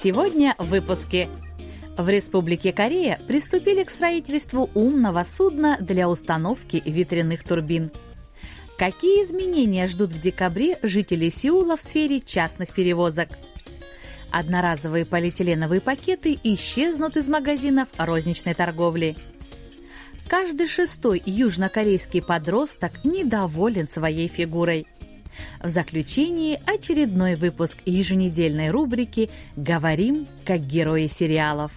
Сегодня в выпуске в Республике Корея приступили к строительству умного судна для установки ветряных турбин. Какие изменения ждут в декабре жители Сеула в сфере частных перевозок? Одноразовые полиэтиленовые пакеты исчезнут из магазинов розничной торговли. Каждый шестой южнокорейский подросток недоволен своей фигурой – в заключении очередной выпуск еженедельной рубрики «Говорим как герои сериалов».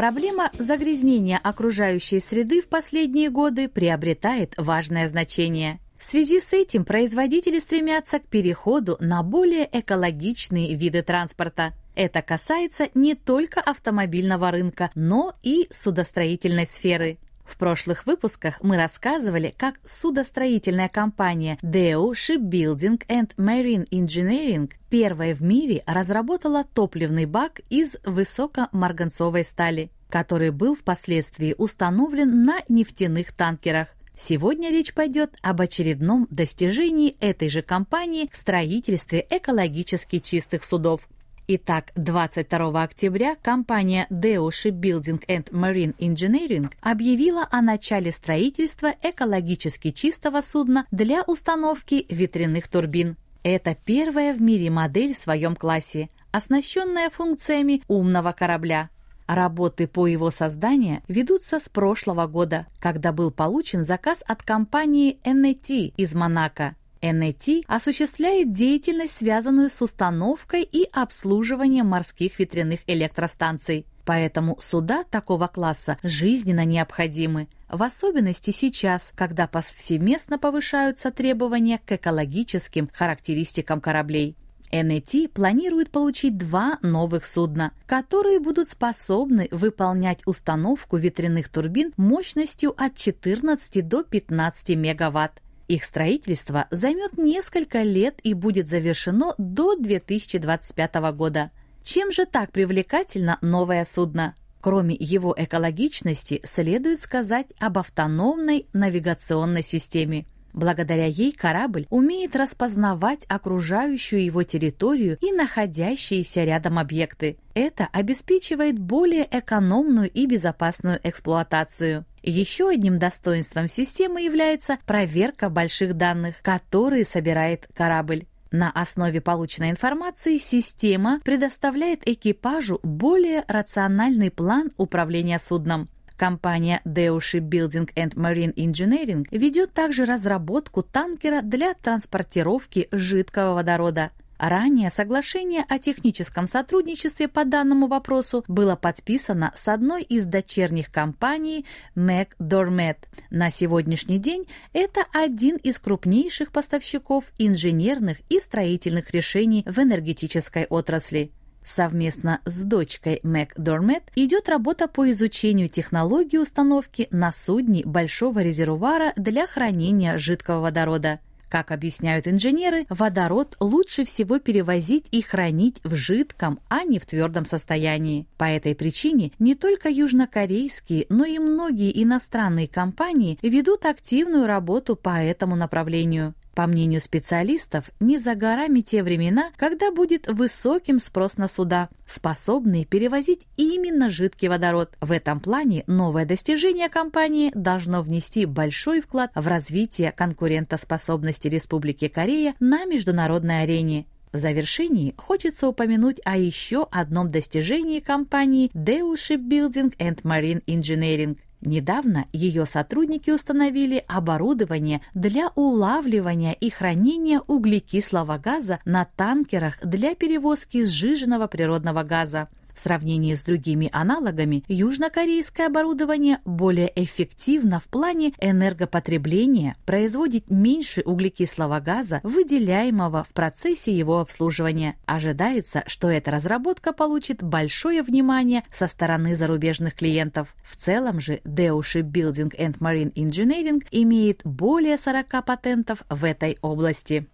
Проблема загрязнения окружающей среды в последние годы приобретает важное значение. В связи с этим производители стремятся к переходу на более экологичные виды транспорта. Это касается не только автомобильного рынка, но и судостроительной сферы. В прошлых выпусках мы рассказывали, как судостроительная компания DEO Shipbuilding and Marine Engineering первая в мире разработала топливный бак из высокомарганцовой стали, который был впоследствии установлен на нефтяных танкерах. Сегодня речь пойдет об очередном достижении этой же компании в строительстве экологически чистых судов. Итак, 22 октября компания Deo Shipbuilding and Marine Engineering объявила о начале строительства экологически чистого судна для установки ветряных турбин. Это первая в мире модель в своем классе, оснащенная функциями умного корабля. Работы по его созданию ведутся с прошлого года, когда был получен заказ от компании NET из Монако. NET осуществляет деятельность, связанную с установкой и обслуживанием морских ветряных электростанций. Поэтому суда такого класса жизненно необходимы, в особенности сейчас, когда повсеместно повышаются требования к экологическим характеристикам кораблей. NET планирует получить два новых судна, которые будут способны выполнять установку ветряных турбин мощностью от 14 до 15 мегаватт их строительство займет несколько лет и будет завершено до 2025 года. Чем же так привлекательно новое судно? Кроме его экологичности, следует сказать об автономной навигационной системе. Благодаря ей корабль умеет распознавать окружающую его территорию и находящиеся рядом объекты. Это обеспечивает более экономную и безопасную эксплуатацию. Еще одним достоинством системы является проверка больших данных, которые собирает корабль. На основе полученной информации система предоставляет экипажу более рациональный план управления судном. Компания Deo Shipbuilding and Marine Engineering ведет также разработку танкера для транспортировки жидкого водорода. Ранее соглашение о техническом сотрудничестве по данному вопросу было подписано с одной из дочерних компаний McDormand. На сегодняшний день это один из крупнейших поставщиков инженерных и строительных решений в энергетической отрасли. Совместно с дочкой McDormand идет работа по изучению технологии установки на судне большого резервуара для хранения жидкого водорода – как объясняют инженеры, водород лучше всего перевозить и хранить в жидком, а не в твердом состоянии. По этой причине не только южнокорейские, но и многие иностранные компании ведут активную работу по этому направлению. По мнению специалистов, не за горами те времена, когда будет высоким спрос на суда, способные перевозить именно жидкий водород. В этом плане новое достижение компании должно внести большой вклад в развитие конкурентоспособности Республики Корея на международной арене. В завершении хочется упомянуть о еще одном достижении компании Deo Shipbuilding and Marine Engineering – Недавно ее сотрудники установили оборудование для улавливания и хранения углекислого газа на танкерах для перевозки сжиженного природного газа. В сравнении с другими аналогами, южнокорейское оборудование более эффективно в плане энергопотребления, производит меньше углекислого газа, выделяемого в процессе его обслуживания. Ожидается, что эта разработка получит большое внимание со стороны зарубежных клиентов. В целом же Deo Shipbuilding and Marine Engineering имеет более 40 патентов в этой области.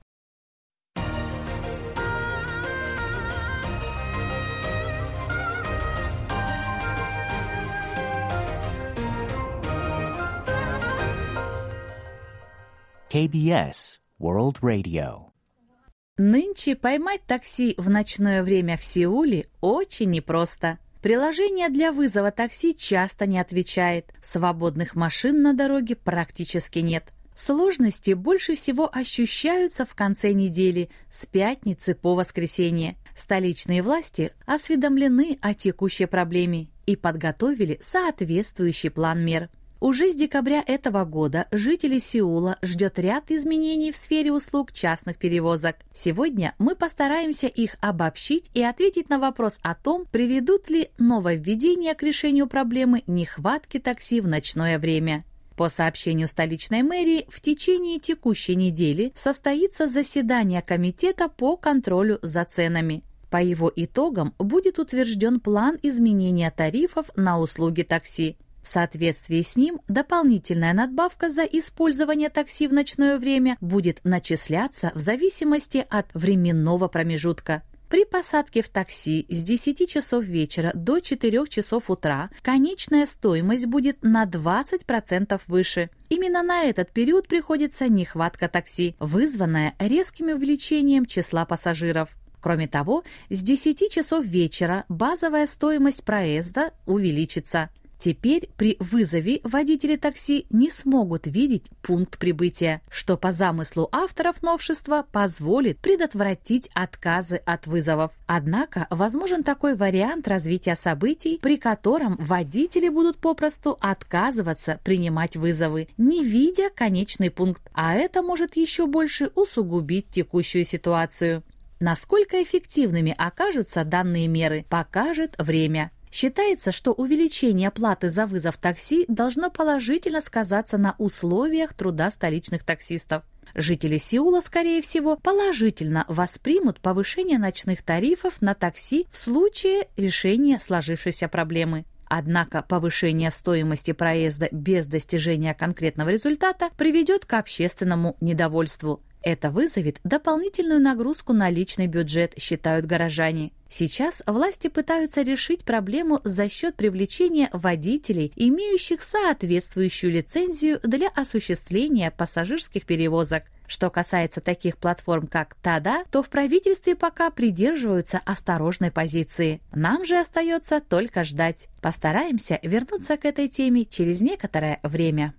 KBS World Radio. Нынче поймать такси в ночное время в Сеуле очень непросто. Приложение для вызова такси часто не отвечает, свободных машин на дороге практически нет. Сложности больше всего ощущаются в конце недели, с пятницы по воскресенье. Столичные власти осведомлены о текущей проблеме и подготовили соответствующий план мер. Уже с декабря этого года жителей Сеула ждет ряд изменений в сфере услуг частных перевозок. Сегодня мы постараемся их обобщить и ответить на вопрос о том, приведут ли нововведения к решению проблемы нехватки такси в ночное время. По сообщению столичной мэрии, в течение текущей недели состоится заседание комитета по контролю за ценами. По его итогам будет утвержден план изменения тарифов на услуги такси. В соответствии с ним дополнительная надбавка за использование такси в ночное время будет начисляться в зависимости от временного промежутка. При посадке в такси с 10 часов вечера до 4 часов утра конечная стоимость будет на 20% выше. Именно на этот период приходится нехватка такси, вызванная резким увеличением числа пассажиров. Кроме того, с 10 часов вечера базовая стоимость проезда увеличится. Теперь при вызове водители такси не смогут видеть пункт прибытия, что по замыслу авторов новшества позволит предотвратить отказы от вызовов. Однако возможен такой вариант развития событий, при котором водители будут попросту отказываться принимать вызовы, не видя конечный пункт, а это может еще больше усугубить текущую ситуацию. Насколько эффективными окажутся данные меры, покажет время. Считается, что увеличение платы за вызов такси должно положительно сказаться на условиях труда столичных таксистов. Жители Сеула, скорее всего, положительно воспримут повышение ночных тарифов на такси в случае решения сложившейся проблемы. Однако повышение стоимости проезда без достижения конкретного результата приведет к общественному недовольству. Это вызовет дополнительную нагрузку на личный бюджет, считают горожане. Сейчас власти пытаются решить проблему за счет привлечения водителей, имеющих соответствующую лицензию для осуществления пассажирских перевозок. Что касается таких платформ, как ТАДА, то в правительстве пока придерживаются осторожной позиции. Нам же остается только ждать. Постараемся вернуться к этой теме через некоторое время.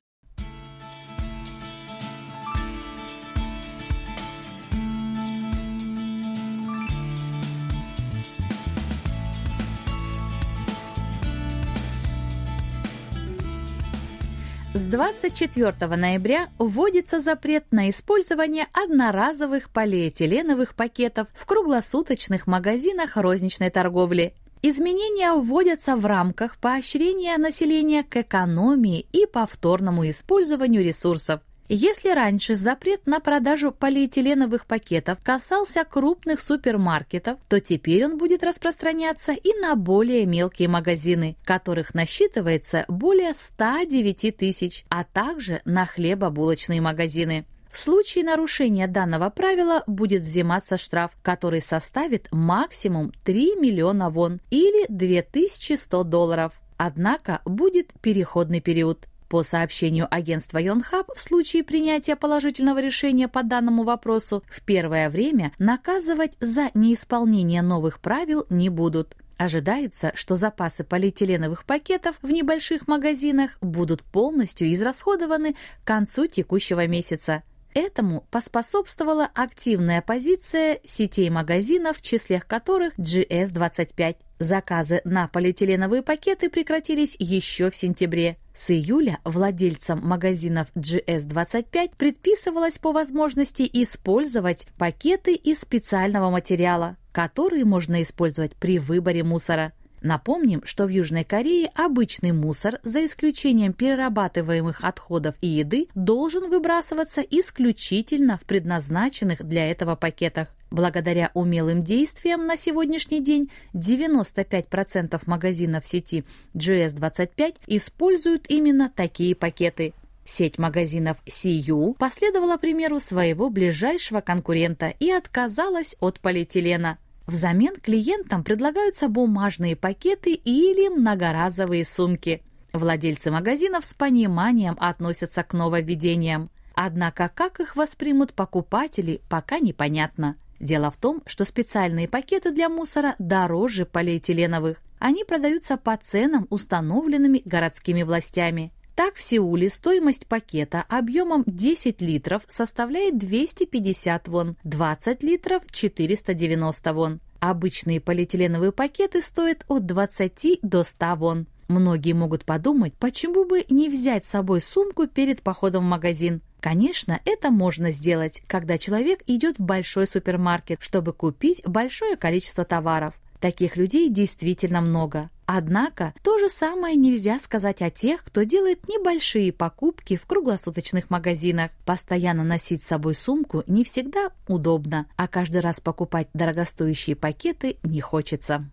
24 ноября вводится запрет на использование одноразовых полиэтиленовых пакетов в круглосуточных магазинах розничной торговли. Изменения вводятся в рамках поощрения населения к экономии и повторному использованию ресурсов. Если раньше запрет на продажу полиэтиленовых пакетов касался крупных супермаркетов, то теперь он будет распространяться и на более мелкие магазины, которых насчитывается более 109 тысяч, а также на хлебобулочные магазины. В случае нарушения данного правила будет взиматься штраф, который составит максимум 3 миллиона вон или 2100 долларов. Однако будет переходный период. По сообщению агентства Йонхаб, в случае принятия положительного решения по данному вопросу, в первое время наказывать за неисполнение новых правил не будут. Ожидается, что запасы полиэтиленовых пакетов в небольших магазинах будут полностью израсходованы к концу текущего месяца. Этому поспособствовала активная позиция сетей магазинов, в числе которых GS25. Заказы на полиэтиленовые пакеты прекратились еще в сентябре. С июля владельцам магазинов GS25 предписывалось по возможности использовать пакеты из специального материала, которые можно использовать при выборе мусора. Напомним, что в Южной Корее обычный мусор, за исключением перерабатываемых отходов и еды, должен выбрасываться исключительно в предназначенных для этого пакетах. Благодаря умелым действиям на сегодняшний день 95% магазинов сети GS25 используют именно такие пакеты. Сеть магазинов CU последовала примеру своего ближайшего конкурента и отказалась от полиэтилена. Взамен клиентам предлагаются бумажные пакеты или многоразовые сумки. Владельцы магазинов с пониманием относятся к нововведениям. Однако как их воспримут покупатели, пока непонятно. Дело в том, что специальные пакеты для мусора дороже полиэтиленовых. Они продаются по ценам, установленными городскими властями. Так, в Сеуле стоимость пакета объемом 10 литров составляет 250 вон, 20 литров – 490 вон. Обычные полиэтиленовые пакеты стоят от 20 до 100 вон. Многие могут подумать, почему бы не взять с собой сумку перед походом в магазин. Конечно, это можно сделать, когда человек идет в большой супермаркет, чтобы купить большое количество товаров. Таких людей действительно много. Однако то же самое нельзя сказать о тех, кто делает небольшие покупки в круглосуточных магазинах. Постоянно носить с собой сумку не всегда удобно, а каждый раз покупать дорогостоящие пакеты не хочется.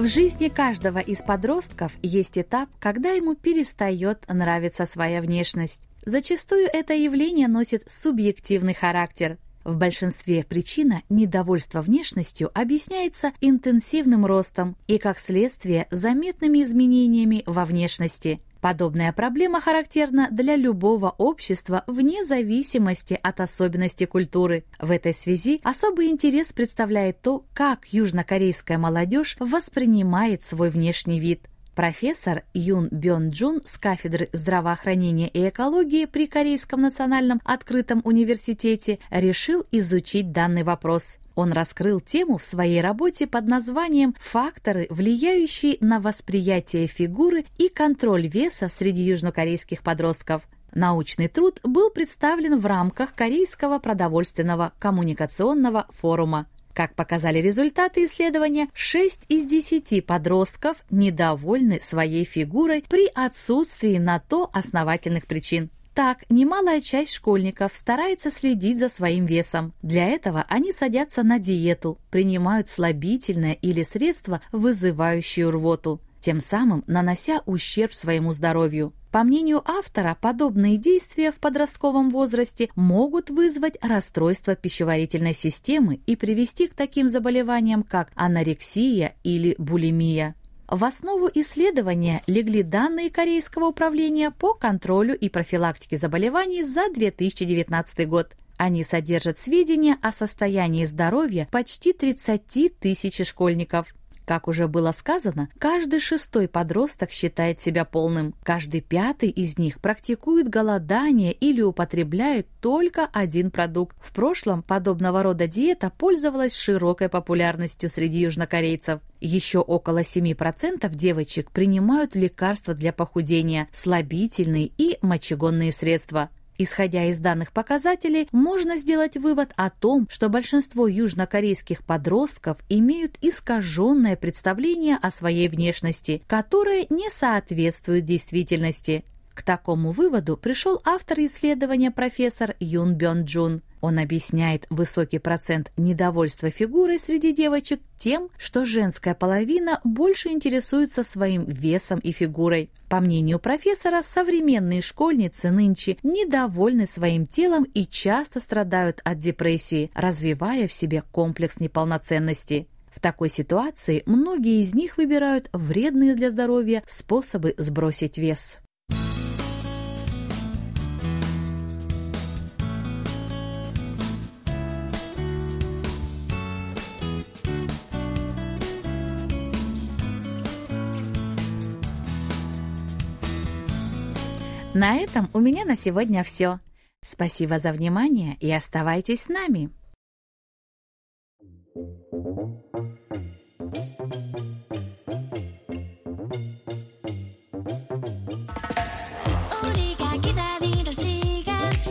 В жизни каждого из подростков есть этап, когда ему перестает нравиться своя внешность. Зачастую это явление носит субъективный характер. В большинстве причина недовольства внешностью объясняется интенсивным ростом и, как следствие, заметными изменениями во внешности – Подобная проблема характерна для любого общества вне зависимости от особенностей культуры. В этой связи особый интерес представляет то, как южнокорейская молодежь воспринимает свой внешний вид. Профессор Юн Бён Джун с кафедры здравоохранения и экологии при Корейском национальном открытом университете решил изучить данный вопрос. Он раскрыл тему в своей работе под названием «Факторы, влияющие на восприятие фигуры и контроль веса среди южнокорейских подростков». Научный труд был представлен в рамках Корейского продовольственного коммуникационного форума. Как показали результаты исследования, 6 из 10 подростков недовольны своей фигурой при отсутствии на то основательных причин. Так, немалая часть школьников старается следить за своим весом. Для этого они садятся на диету, принимают слабительное или средство, вызывающее рвоту, тем самым нанося ущерб своему здоровью. По мнению автора, подобные действия в подростковом возрасте могут вызвать расстройство пищеварительной системы и привести к таким заболеваниям, как анорексия или булимия. В основу исследования легли данные Корейского управления по контролю и профилактике заболеваний за 2019 год. Они содержат сведения о состоянии здоровья почти 30 тысяч школьников. Как уже было сказано, каждый шестой подросток считает себя полным. Каждый пятый из них практикует голодание или употребляет только один продукт. В прошлом подобного рода диета пользовалась широкой популярностью среди южнокорейцев. Еще около 7% девочек принимают лекарства для похудения, слабительные и мочегонные средства. Исходя из данных показателей, можно сделать вывод о том, что большинство южнокорейских подростков имеют искаженное представление о своей внешности, которое не соответствует действительности. К такому выводу пришел автор исследования профессор Юн Бён Джун. Он объясняет высокий процент недовольства фигурой среди девочек тем, что женская половина больше интересуется своим весом и фигурой. По мнению профессора, современные школьницы нынче недовольны своим телом и часто страдают от депрессии, развивая в себе комплекс неполноценности. В такой ситуации многие из них выбирают вредные для здоровья способы сбросить вес. На этом у меня на сегодня все. Спасибо за внимание и оставайтесь с нами.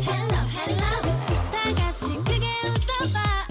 Hello, hello. 다 같이 크게 웃어봐.